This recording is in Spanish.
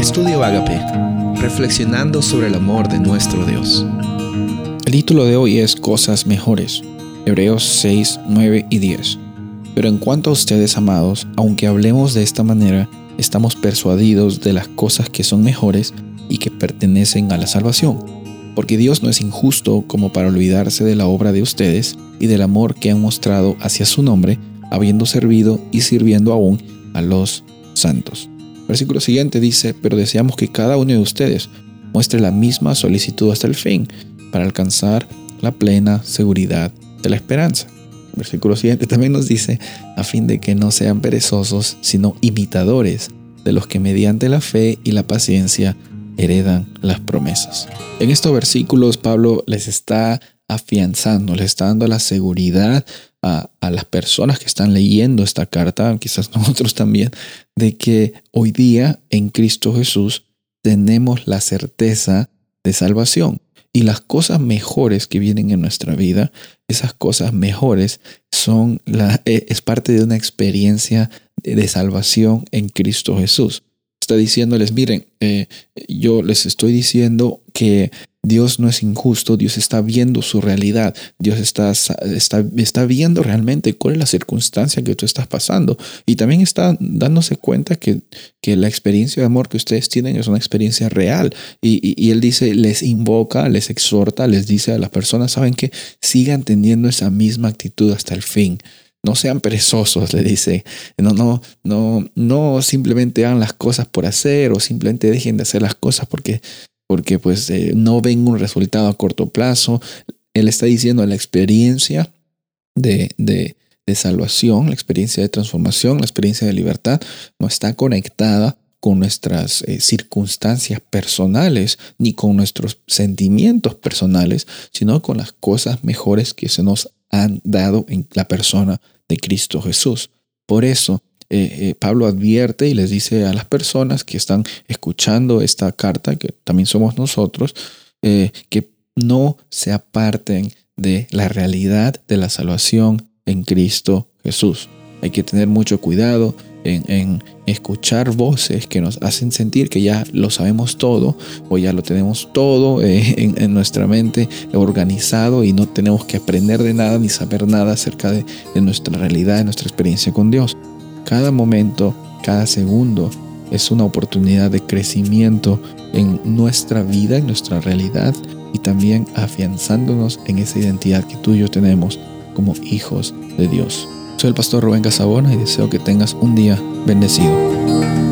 Estudio Agape, reflexionando sobre el amor de nuestro Dios. El título de hoy es Cosas Mejores, Hebreos 6, 9 y 10. Pero en cuanto a ustedes, amados, aunque hablemos de esta manera, estamos persuadidos de las cosas que son mejores y que pertenecen a la salvación. Porque Dios no es injusto como para olvidarse de la obra de ustedes y del amor que han mostrado hacia su nombre, habiendo servido y sirviendo aún a los santos. Versículo siguiente dice, pero deseamos que cada uno de ustedes muestre la misma solicitud hasta el fin, para alcanzar la plena seguridad de la esperanza. Versículo siguiente también nos dice, a fin de que no sean perezosos, sino imitadores de los que mediante la fe y la paciencia heredan las promesas. En estos versículos Pablo les está afianzando, les está dando la seguridad a, las personas que están leyendo esta carta, quizás nosotros también, de que hoy día en Cristo Jesús tenemos la certeza de salvación. Y las cosas mejores que vienen en nuestra vida, esas cosas mejores son la, e, es parte de una experiencia de, salvación en Cristo Jesús. Está diciéndoles, miren, eh, yo les estoy diciendo que Dios no es injusto, Dios está viendo su realidad, Dios está, está, está, viendo realmente cuál es la circunstancia que tú estás pasando y también está dándose cuenta que, que la experiencia de amor que ustedes tienen es una experiencia real y, y, Él dice, les invoca, les exhorta, les dice a las personas, saben que sigan teniendo esa misma actitud hasta el fin. No sean perezosos, le dice. No, no, no, no simplemente hagan las cosas por hacer o simplemente dejen de hacer las cosas porque porque pues eh, no ven un resultado a corto plazo. Él está diciendo la experiencia de, de, salvación, la experiencia de transformación, la experiencia de libertad, no está conectada con nuestras eh, circunstancias personales ni con nuestros sentimientos personales, sino con las cosas mejores que se nos han dado en la persona de Cristo Jesús. Por eso eh, eh, Pablo advierte y les dice a las personas que están escuchando esta carta, que también somos nosotros, eh, que no se aparten de la realidad de la salvación en Cristo Jesús. Hay que tener mucho cuidado en, escuchar voces que nos hacen sentir que ya lo sabemos todo o ya lo tenemos todo en, nuestra mente organizado y no tenemos que aprender de nada ni saber nada acerca de, de nuestra realidad, de nuestra experiencia con Dios. Cada momento, cada segundo es una oportunidad de crecimiento en nuestra vida, en nuestra realidad y también afianzándonos en esa identidad que tú y yo tenemos como hijos de Dios. Soy el pastor Rubén Casabona y deseo que tengas un día bendecido.